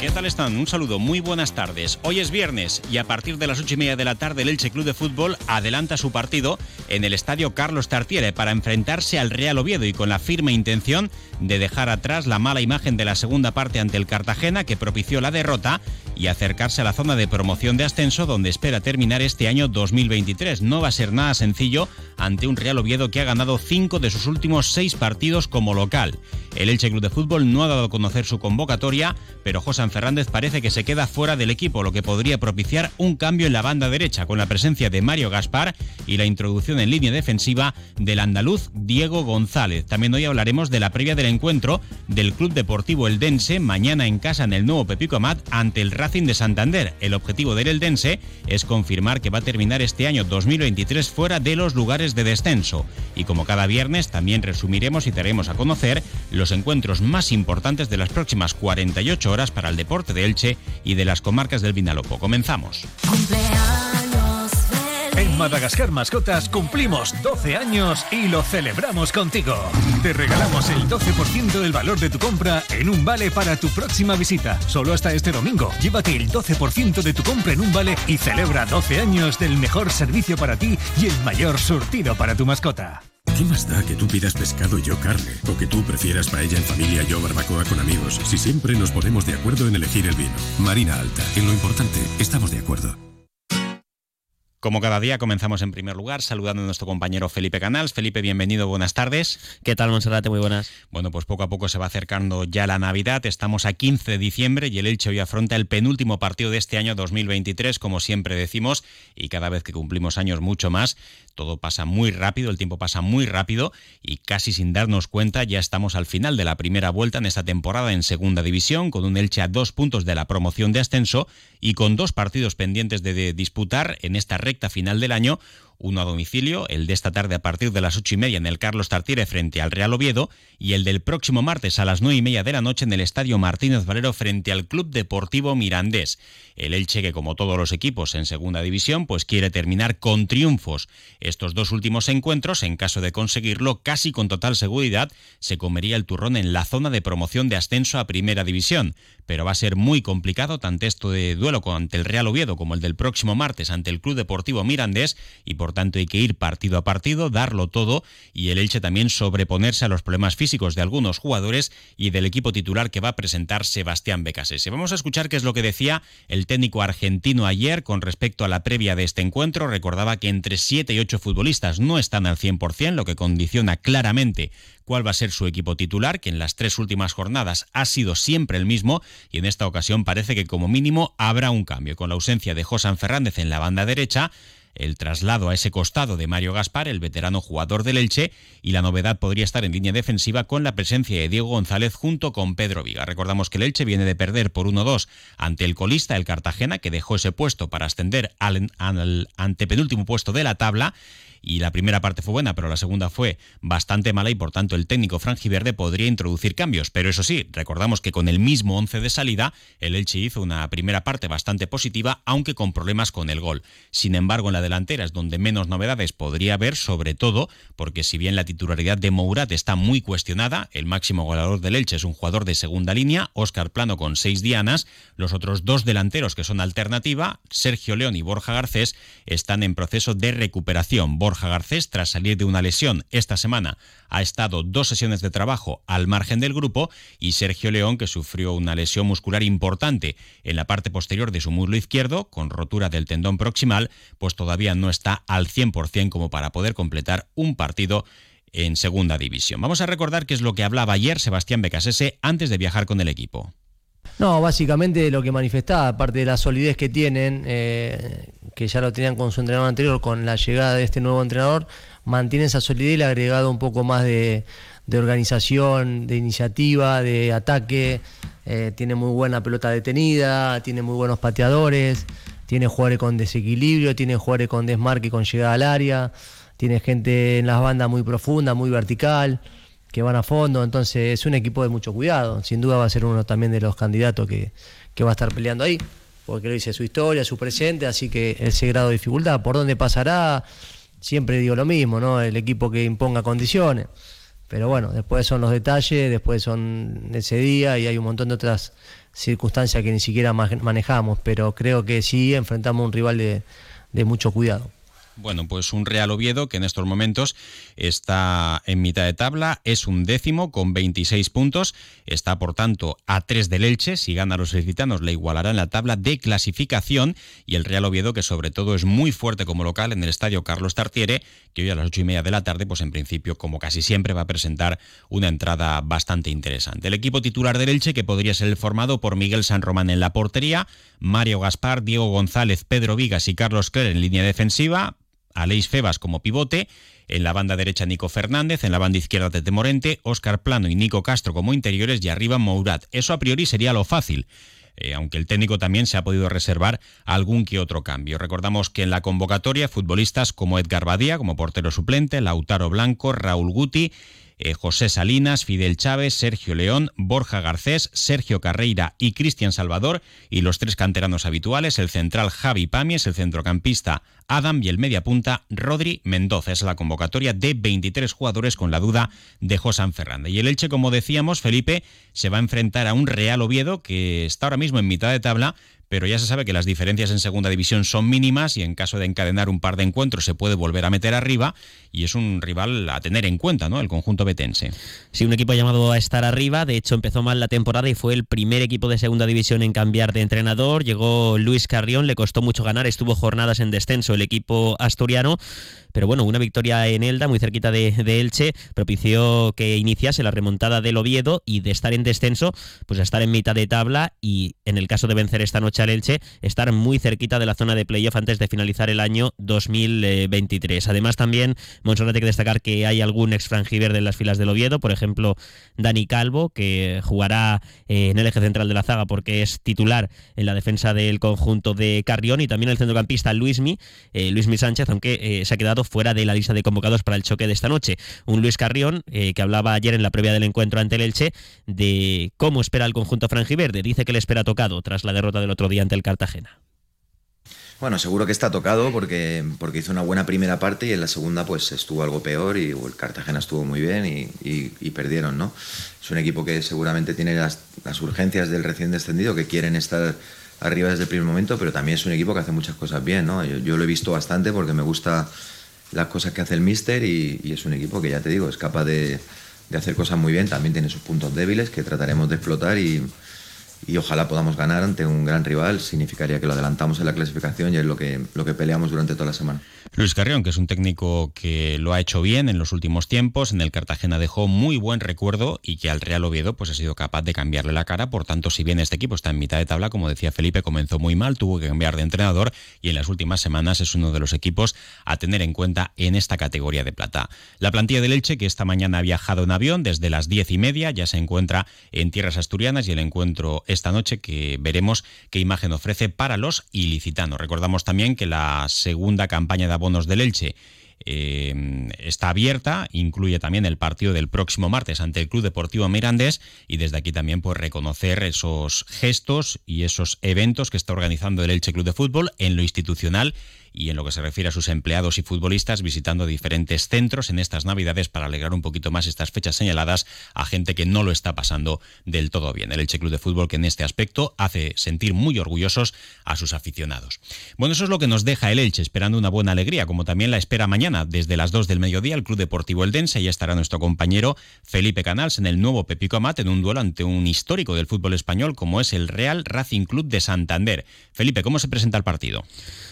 ¿Qué tal están? Un saludo, muy buenas tardes. Hoy es viernes y a partir de las ocho y media de la tarde el Elche Club de Fútbol adelanta su partido en el estadio Carlos Tartiere para enfrentarse al Real Oviedo y con la firme intención de dejar atrás la mala imagen de la segunda parte ante el Cartagena que propició la derrota y acercarse a la zona de promoción de ascenso donde espera terminar este año 2023. No va a ser nada sencillo ante un Real Oviedo que ha ganado cinco de sus últimos seis partidos como local. El Elche Club de Fútbol no ha dado a conocer su convocatoria, pero José Fernández parece que se queda fuera del equipo, lo que podría propiciar un cambio en la banda derecha con la presencia de Mario Gaspar y la introducción en línea defensiva del andaluz Diego González. También hoy hablaremos de la previa del encuentro del Club Deportivo Eldense mañana en casa en el nuevo Pepico Amat ante el Racing de Santander. El objetivo del Eldense es confirmar que va a terminar este año 2023 fuera de los lugares de descenso. Y como cada viernes también resumiremos y daremos a conocer los encuentros más importantes de las próximas 48 horas para el deporte de Elche y de las comarcas del Vinalopó. Comenzamos. En Madagascar Mascotas cumplimos 12 años y lo celebramos contigo. Te regalamos el 12% del valor de tu compra en un vale para tu próxima visita. Solo hasta este domingo. Llévate el 12% de tu compra en un vale y celebra 12 años del mejor servicio para ti y el mayor surtido para tu mascota. ¿Qué más da que tú pidas pescado y yo carne? O que tú prefieras paella en familia y yo barbacoa con amigos, si siempre nos ponemos de acuerdo en elegir el vino. Marina Alta, en lo importante, estamos de acuerdo. Como cada día, comenzamos en primer lugar saludando a nuestro compañero Felipe Canals. Felipe, bienvenido, buenas tardes. ¿Qué tal, Monserrate? Muy buenas. Bueno, pues poco a poco se va acercando ya la Navidad. Estamos a 15 de diciembre y el Elche hoy afronta el penúltimo partido de este año 2023, como siempre decimos, y cada vez que cumplimos años mucho más. Todo pasa muy rápido, el tiempo pasa muy rápido y casi sin darnos cuenta ya estamos al final de la primera vuelta en esta temporada en Segunda División, con un Elche a dos puntos de la promoción de ascenso y con dos partidos pendientes de disputar en esta recta final del año uno a domicilio, el de esta tarde a partir de las ocho y media en el Carlos Tartiere frente al Real Oviedo y el del próximo martes a las nueve y media de la noche en el Estadio Martínez Valero frente al Club Deportivo Mirandés. El Elche que como todos los equipos en segunda división pues quiere terminar con triunfos. Estos dos últimos encuentros, en caso de conseguirlo, casi con total seguridad, se comería el turrón en la zona de promoción de ascenso a primera división. Pero va a ser muy complicado tanto esto de duelo ante el Real Oviedo como el del próximo martes ante el Club Deportivo Mirandés y por tanto hay que ir partido a partido, darlo todo y el Elche también sobreponerse a los problemas físicos de algunos jugadores y del equipo titular que va a presentar Sebastián Becasese. Vamos a escuchar qué es lo que decía el técnico argentino ayer con respecto a la previa de este encuentro. Recordaba que entre 7 y 8 futbolistas no están al 100%, lo que condiciona claramente cuál va a ser su equipo titular, que en las tres últimas jornadas ha sido siempre el mismo y en esta ocasión parece que como mínimo habrá un cambio con la ausencia de José Fernández en la banda derecha el traslado a ese costado de Mario Gaspar, el veterano jugador del Elche, y la novedad podría estar en línea defensiva con la presencia de Diego González junto con Pedro Viga. Recordamos que el Elche viene de perder por 1-2 ante el colista, el Cartagena, que dejó ese puesto para ascender al, al antepenúltimo puesto de la tabla y la primera parte fue buena, pero la segunda fue bastante mala y por tanto el técnico franjiverde podría introducir cambios. Pero eso sí, recordamos que con el mismo 11 de salida, el Elche hizo una primera parte bastante positiva, aunque con problemas con el gol. Sin embargo, en la delantera es donde menos novedades podría haber, sobre todo porque si bien la titularidad de Mourat está muy cuestionada, el máximo goleador del Elche es un jugador de segunda línea, Óscar Plano con seis dianas, los otros dos delanteros que son alternativa, Sergio León y Borja Garcés, están en proceso de recuperación. Borja Garcés, tras salir de una lesión esta semana, ha estado dos sesiones de trabajo al margen del grupo y Sergio León, que sufrió una lesión muscular importante en la parte posterior de su muslo izquierdo, con rotura del tendón proximal, pues todavía no está al 100% como para poder completar un partido en segunda división. Vamos a recordar qué es lo que hablaba ayer Sebastián Becasese antes de viajar con el equipo. No, básicamente lo que manifestaba, aparte de la solidez que tienen, eh, que ya lo tenían con su entrenador anterior, con la llegada de este nuevo entrenador, mantiene esa solidez y le ha agregado un poco más de, organización, de iniciativa, de ataque. Eh, tiene muy buena pelota detenida, tiene muy buenos pateadores, tiene jugadores con desequilibrio, tiene jugadores con desmarque, con llegada al área, tiene gente en las bandas muy profunda, muy vertical que van a fondo, entonces es un equipo de mucho cuidado, sin duda va a ser uno también de los candidatos que, va a estar peleando ahí. Porque lo dice su historia, su presente, así que ese grado de dificultad, por dónde pasará, siempre digo lo mismo, ¿no? El equipo que imponga condiciones. Pero bueno, después son los detalles, después son ese día y hay un montón de otras circunstancias que ni siquiera manejamos, pero creo que sí enfrentamos a un rival de mucho cuidado. Bueno, pues un Real Oviedo que en estos momentos está en mitad de tabla, es un décimo con 26 puntos, está por tanto a 3 del Elche, si gana a los licitanos le igualará en la tabla de clasificación y el Real Oviedo que sobre todo es muy fuerte como local en el estadio Carlos Tartiere, que hoy a las ocho y media de la tarde, pues en principio como casi siempre va a presentar una entrada bastante interesante. El equipo titular del Elche que podría ser el formado por Miguel San Román en la portería, Mario Gaspar, Diego González, Pedro Vigas y Carlos Cler en línea defensiva, Aleix Febas como pivote, en la banda derecha Nico Fernández, en la banda izquierda Tete Morente, Óscar Plano y Nico Castro como interiores y arriba Mourat. Eso a priori sería lo fácil. Eh, aunque el técnico también se ha podido reservar algún que otro cambio. Recordamos que en la convocatoria futbolistas como Edgar Badía como portero suplente, Lautaro Blanco, Raúl Guti, eh, José Salinas, Fidel Chávez, Sergio León, Borja Garcés, Sergio Carreira y Cristian Salvador, y los tres canteranos habituales, el central Javi Pamies, el centrocampista Adam y el mediapunta Rodri Mendoza. Es la convocatoria de 23 jugadores con la duda de José Fernández. Y el Elche, como decíamos, Felipe, se va a enfrentar a un Real Oviedo que está ahora mismo en mitad de tabla, pero ya se sabe que las diferencias en segunda división son mínimas y en caso de encadenar un par de encuentros se puede volver a meter arriba y es un rival a tener en cuenta, ¿no? El conjunto betense. Sí, un equipo llamado a estar arriba, de hecho empezó mal la temporada y fue el primer equipo de segunda división en cambiar de entrenador, llegó Luis Carrión, le costó mucho ganar, estuvo jornadas en descenso el equipo asturiano, pero bueno, una victoria en Elda, muy cerquita de, Elche, propició que iniciase la remontada del Oviedo y de estar en descenso, pues a estar en mitad de tabla y en el caso de vencer esta noche Elche, estar muy cerquita de la zona de playoff antes de finalizar el año 2023. Además también, Monserrat hay que destacar que hay algún ex franjiver de las filas del Oviedo, por ejemplo, Dani Calvo, que jugará eh, en el eje central de la zaga porque es titular en la defensa del conjunto de Carrión y también el centrocampista Luismi, eh, Luismi Sánchez, aunque eh, se ha quedado fuera de la lista de convocados para el choque de esta noche. Un Luis Carrión eh, que hablaba ayer en la previa del encuentro ante el Elche de cómo espera el conjunto franjiverde. Dice que le espera tocado tras la derrota del otro ante el Cartagena. Bueno, seguro que está tocado porque, porque hizo una buena primera parte y en la segunda pues estuvo algo peor y el Cartagena estuvo muy bien y, perdieron, ¿no? Es un equipo que seguramente tiene las, las urgencias del recién descendido, que quieren estar arriba desde el primer momento, pero también es un equipo que hace muchas cosas bien, ¿no? Yo, lo he visto bastante porque me gusta las cosas que hace el Mister y, es un equipo que ya te digo, es capaz de, de, hacer cosas muy bien, también tiene sus puntos débiles que trataremos de explotar y, y ojalá podamos ganar ante un gran rival, significaría que lo adelantamos en la clasificación y es lo que, lo que peleamos durante toda la semana. Luis Carrión, que es un técnico que lo ha hecho bien en los últimos tiempos, en el Cartagena dejó muy buen recuerdo y que al Real Oviedo pues ha sido capaz de cambiarle la cara, por tanto si bien este equipo está en mitad de tabla, como decía Felipe, comenzó muy mal, tuvo que cambiar de entrenador y en las últimas semanas es uno de los equipos a tener en cuenta en esta categoría de plata. La plantilla del Elche, que esta mañana ha viajado en avión desde las diez y media, ya se encuentra en tierras asturianas y el encuentro esta noche que veremos qué imagen ofrece para los ilicitanos. Recordamos también que la segunda campaña de abonos del Elche eh, está abierta, incluye también el partido del próximo martes ante el Club Deportivo Mirandés y desde aquí también pues reconocer esos gestos y esos eventos que está organizando el Elche Club de Fútbol en lo institucional y en lo que se refiere a sus empleados y futbolistas visitando diferentes centros en estas Navidades para alegrar un poquito más estas fechas señaladas a gente que no lo está pasando del todo bien. El Elche Club de Fútbol que en este aspecto hace sentir muy orgullosos a sus aficionados. Bueno, eso es lo que nos deja el Elche esperando una buena alegría, como también la espera mañana desde las 2 del mediodía el Club Deportivo Eldense. Ya estará nuestro compañero Felipe Canals en el nuevo Pepico Amat en un duelo ante un histórico del fútbol español como es el Real Racing Club de Santander. Felipe, ¿cómo se presenta el partido?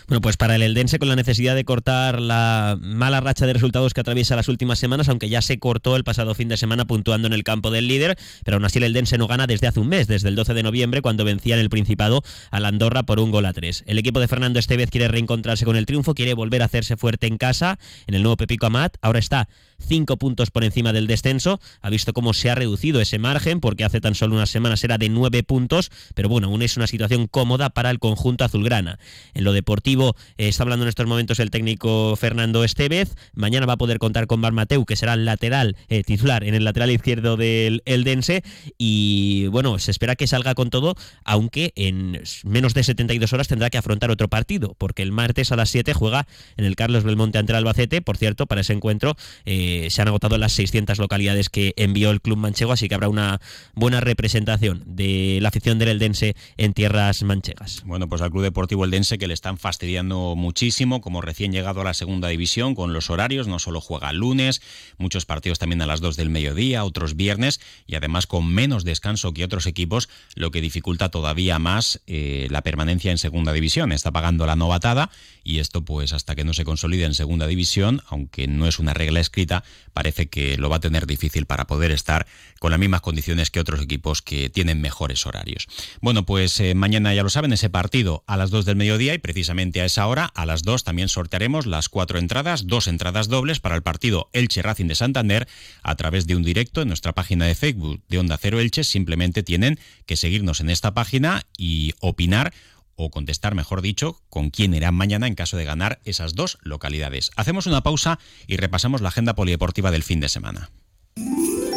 Bueno, pues para Eldense con la necesidad de cortar la mala racha de resultados que atraviesa las últimas semanas, aunque ya se cortó el pasado fin de semana puntuando en el campo del líder, pero aún así el Eldense no gana desde hace un mes, desde el 12 de noviembre, cuando vencía en el Principado a la Andorra por un gol a tres. El equipo de Fernando Estevez quiere reencontrarse con el triunfo, quiere volver a hacerse fuerte en casa en el nuevo Pepico Amat. Ahora está cinco puntos por encima del descenso. Ha visto cómo se ha reducido ese margen, porque hace tan solo unas semanas era de nueve puntos, pero bueno, aún es una situación cómoda para el conjunto azulgrana. En lo deportivo eh, está hablando en estos momentos el técnico Fernando Estevez. Mañana va a poder contar con Bar Mateu, que será el lateral eh, titular en el lateral izquierdo del Eldense. Y bueno, se espera que salga con todo, aunque en menos de 72 horas tendrá que afrontar otro partido, porque el martes a las 7 juega en el Carlos Belmonte ante el Albacete. Por cierto, para ese encuentro eh, se han agotado las 600 localidades que envió el club manchego, así que habrá una buena representación de la afición del Eldense en tierras manchegas. Bueno, pues al Club Deportivo Eldense que le están fastidiando muchísimo, como recién llegado a la segunda división, con los horarios, no solo juega lunes, muchos partidos también a las 2 del mediodía, otros viernes, y además con menos descanso que otros equipos, lo que dificulta todavía más eh, la permanencia en segunda división. Está pagando la novatada y esto pues hasta que no se consolide en segunda división, aunque no es una regla escrita, parece que lo va a tener difícil para poder estar con las mismas condiciones que otros equipos que tienen mejores horarios. Bueno, pues eh, mañana ya lo saben, ese partido a las 2 del mediodía y precisamente a esa hora, a las 2 también sortearemos las cuatro entradas, dos entradas dobles para el partido Elche Racing de Santander a través de un directo en nuestra página de Facebook de Onda Cero Elche. Simplemente tienen que seguirnos en esta página y opinar o contestar, mejor dicho, con quién irán mañana en caso de ganar esas dos localidades. Hacemos una pausa y repasamos la agenda polideportiva del fin de semana.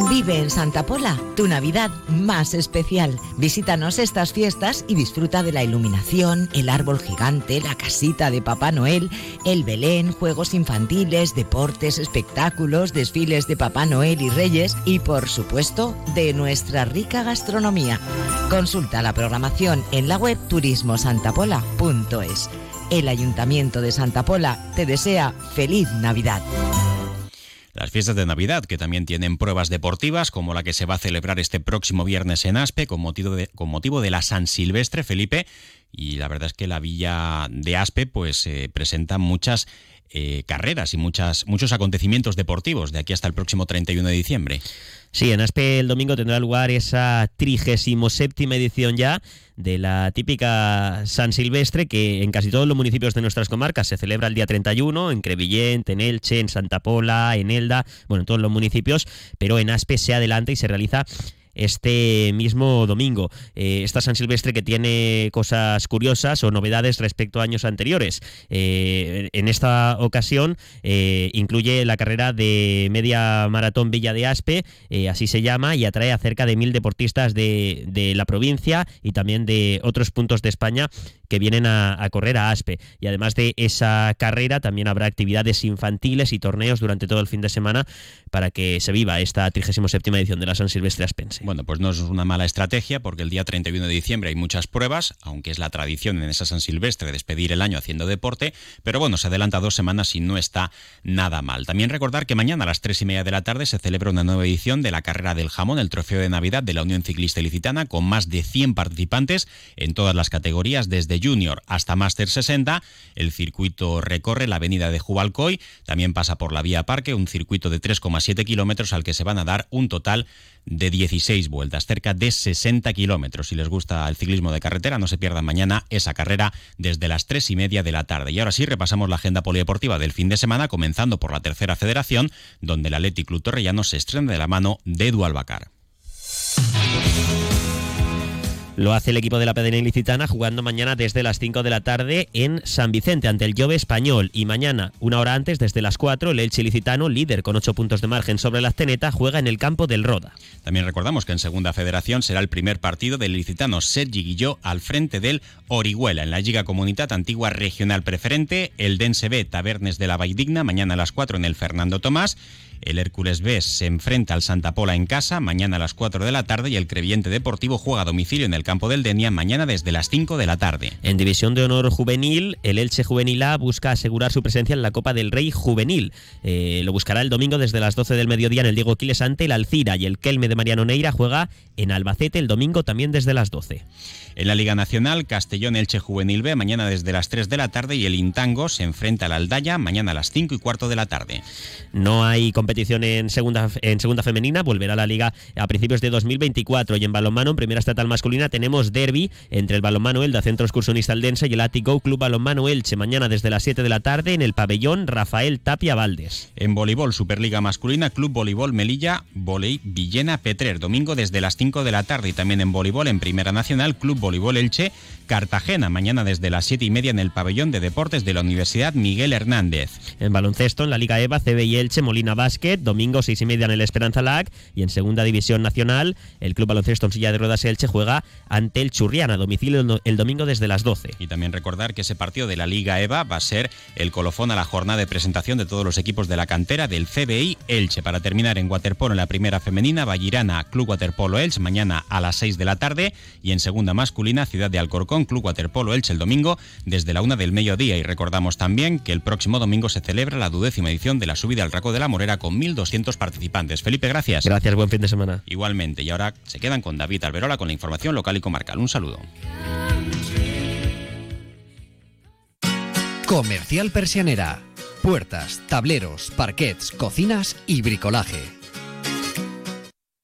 Vive en Santa Pola tu Navidad más especial. Visítanos estas fiestas y disfruta de la iluminación, el árbol gigante, la casita de Papá Noel, el Belén, juegos infantiles, deportes, espectáculos, desfiles de Papá Noel y Reyes y por supuesto de nuestra rica gastronomía. Consulta la programación en la web turismosantapola.es. El Ayuntamiento de Santa Pola te desea feliz Navidad. Las fiestas de Navidad, que también tienen pruebas deportivas, como la que se va a celebrar este próximo viernes en Aspe, con motivo de, con motivo de la San Silvestre, Felipe. Y la verdad es que la villa de Aspe pues eh, presenta muchas eh, carreras y muchas, muchos acontecimientos deportivos de aquí hasta el próximo 31 de diciembre. Sí, en Aspe el domingo tendrá lugar esa 37 edición ya de la típica San Silvestre que en casi todos los municipios de nuestras comarcas se celebra el día 31, en Crevillent, en Elche, en Santa Pola, en Elda, bueno, en todos los municipios, pero en Aspe se adelanta y se realiza este mismo domingo. Eh, esta San Silvestre que tiene cosas curiosas o novedades respecto a años anteriores. Eh, en esta ocasión eh, incluye la carrera de media maratón Villa de Aspe, así se llama, y atrae a cerca de mil deportistas de, la provincia y también de otros puntos de España que vienen a, correr a Aspe. Y además de esa carrera, también habrá actividades infantiles y torneos durante todo el fin de semana para que se viva esta 37 edición de la San Silvestre Aspense. Bueno, pues no es una mala estrategia porque el día 31 de diciembre hay muchas pruebas, aunque es la tradición en esa San Silvestre despedir el año haciendo deporte, pero bueno, se adelanta dos semanas y no está nada mal. También recordar que mañana a las tres y media de la tarde se celebra una nueva edición de la carrera del jamón, el trofeo de Navidad de la Unión Ciclista Ilicitana, con más de 100 participantes en todas las categorías, desde Junior hasta Master 60. El circuito recorre la avenida de Jubalcoy, también pasa por la vía Parque, un circuito de 3,7 kilómetros al que se van a dar un total de 16 vueltas, cerca de 60 kilómetros. Si les gusta el ciclismo de carretera, no se pierdan mañana esa carrera desde las 3 y media de la tarde. Y ahora sí, repasamos la agenda polideportiva del fin de semana, comenzando por la tercera federación, donde el Athletic Club Torrellano se estrena de la mano de Edu Albacar. Lo hace el equipo de la Pedena Ilicitana jugando mañana desde las 5 de la tarde en San Vicente ante el Jove Español. Y mañana, una hora antes, desde las 4, el Elche Ilicitano, líder con 8 puntos de margen sobre la Azteneta, juega en el campo del Roda. También recordamos que en Segunda Federación será el primer partido del ilicitano Sergi Guilló al frente del Orihuela. En la Liga Comunidad Antigua Regional Preferente, el Dense B Tabernes de la Vaidigna mañana a las 4 en el Fernando Tomás el Hércules B se enfrenta al Santa Pola en casa mañana a las 4 de la tarde y el Creviente Deportivo juega a domicilio en el campo del Denia mañana desde las 5 de la tarde. En División de Honor Juvenil, el Elche Juvenil A busca asegurar su presencia en la Copa del Rey Juvenil. Eh, lo buscará el domingo desde las 12 del mediodía en el Diego Quiles ante el Alcira y el Kelme de Mariano Neira juega en Albacete el domingo también desde las 12. En la Liga Nacional, Castellón Elche Juvenil B mañana desde las 3 de la tarde y el Intango se enfrenta al Aldaya mañana a las 5 y cuarto de la tarde. No hay competición en segunda, en segunda femenina, volverá la liga a principios de 2024 y en balonmano en primera estatal masculina tenemos derby entre el Balonmano Elda Centro Excursionista Aldense y el Atico Club Balonmano Elche. Mañana desde las 7 de la tarde en el pabellón Rafael Tapia Valdes. En voleibol Superliga masculina Club Voleibol Melilla Voley Villena Petrer. Domingo desde las 5 de la tarde. Y también en voleibol en Primera Nacional Club Voleibol Elche Cartagena. Mañana desde las 7 y media en el pabellón de deportes de la Universidad Miguel Hernández. En baloncesto en la Liga EVA CB y Elche Molina Basket domingo 6 y media en el Esperanza Lag y en Segunda División Nacional el Club Baloncesto en Silla de Ruedas Elche juega ante el Churriana a domicilio el domingo desde las 12. Y también recordar que ese partido de la Liga EVA va a ser el colofón a la jornada de presentación de todos los equipos de la cantera del CBI Elche. Para terminar en waterpolo en la primera femenina, Vallirana Club Waterpolo Elche mañana a las 6 de la tarde y en segunda masculina Ciudad de Alcorcón Club Waterpolo Elche el domingo desde la una del mediodía. Y recordamos también que el próximo domingo se celebra la duodécima edición de la subida al Raco de la Morera con 1.200 participantes. Felipe, gracias. Gracias, buen fin de semana. Igualmente. Y ahora se quedan con David Alberola con la información local y comarcal. Un saludo. Comercial Persianera. Puertas, tableros, parquets, cocinas y bricolaje